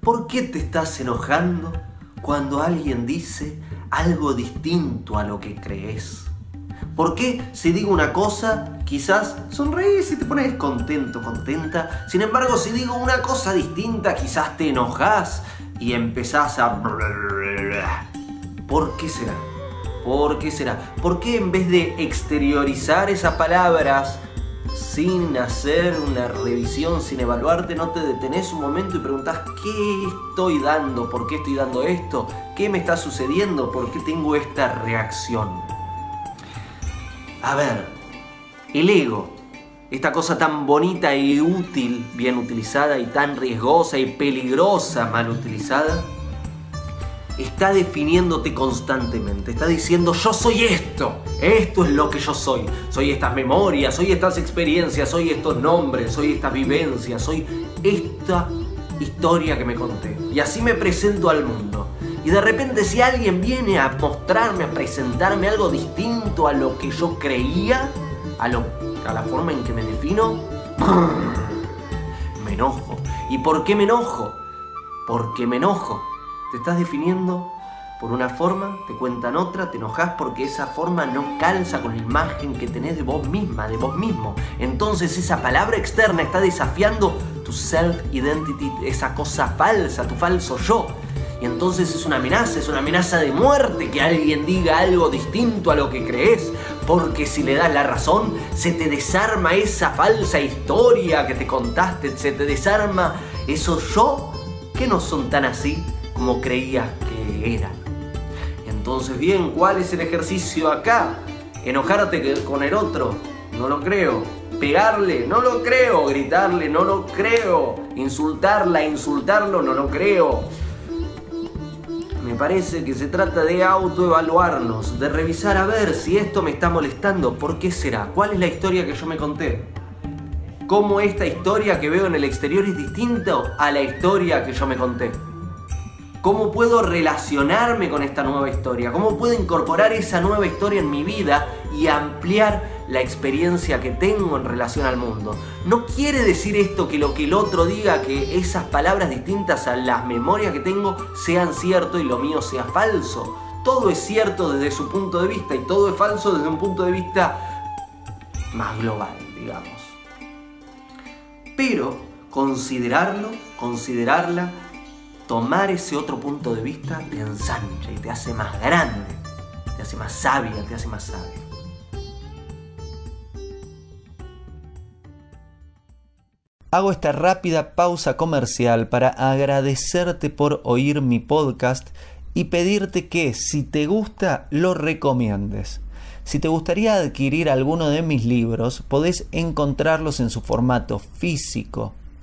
¿por qué te estás enojando cuando alguien dice algo distinto a lo que crees? ¿Por qué si digo una cosa, quizás sonreís y te pones contento, contenta? Sin embargo, si digo una cosa distinta, quizás te enojas y empezás a... ¿Por qué será? ¿Por qué será? ¿Por qué en vez de exteriorizar esas palabras sin hacer una revisión, sin evaluarte, no te detenés un momento y preguntás qué estoy dando, por qué estoy dando esto, qué me está sucediendo, por qué tengo esta reacción? A ver, el ego, esta cosa tan bonita y útil, bien utilizada, y tan riesgosa y peligrosa mal utilizada, está definiéndote constantemente, está diciendo yo soy esto, esto es lo que yo soy, soy estas memorias, soy estas experiencias, soy estos nombres, soy estas vivencias, soy esta historia que me conté. Y así me presento al mundo. Y de repente si alguien viene a mostrarme, a presentarme algo distinto a lo que yo creía, a, lo, a la forma en que me defino, me enojo. ¿Y por qué me enojo? Porque me enojo. Te estás definiendo por una forma, te cuentan otra, te enojas porque esa forma no calza con la imagen que tenés de vos misma, de vos mismo. Entonces esa palabra externa está desafiando tu self-identity, esa cosa falsa, tu falso yo. Y entonces es una amenaza, es una amenaza de muerte que alguien diga algo distinto a lo que crees. Porque si le das la razón, se te desarma esa falsa historia que te contaste, se te desarma esos yo que no son tan así como creías que eran. Entonces, bien, ¿cuál es el ejercicio acá? ¿Enojarte con el otro? No lo creo. ¿Pegarle? No lo creo. ¿Gritarle? No lo creo. ¿Insultarla? ¿Insultarlo? No lo creo me parece que se trata de autoevaluarnos, de revisar a ver si esto me está molestando, ¿por qué será? ¿Cuál es la historia que yo me conté? ¿Cómo esta historia que veo en el exterior es distinta a la historia que yo me conté? ¿Cómo puedo relacionarme con esta nueva historia? ¿Cómo puedo incorporar esa nueva historia en mi vida y ampliar la experiencia que tengo en relación al mundo. No quiere decir esto que lo que el otro diga, que esas palabras distintas a las memorias que tengo sean cierto y lo mío sea falso. Todo es cierto desde su punto de vista y todo es falso desde un punto de vista más global, digamos. Pero considerarlo, considerarla, tomar ese otro punto de vista te ensancha y te hace más grande, te hace más sabia, te hace más sabia. Hago esta rápida pausa comercial para agradecerte por oír mi podcast y pedirte que si te gusta lo recomiendes. Si te gustaría adquirir alguno de mis libros, podés encontrarlos en su formato físico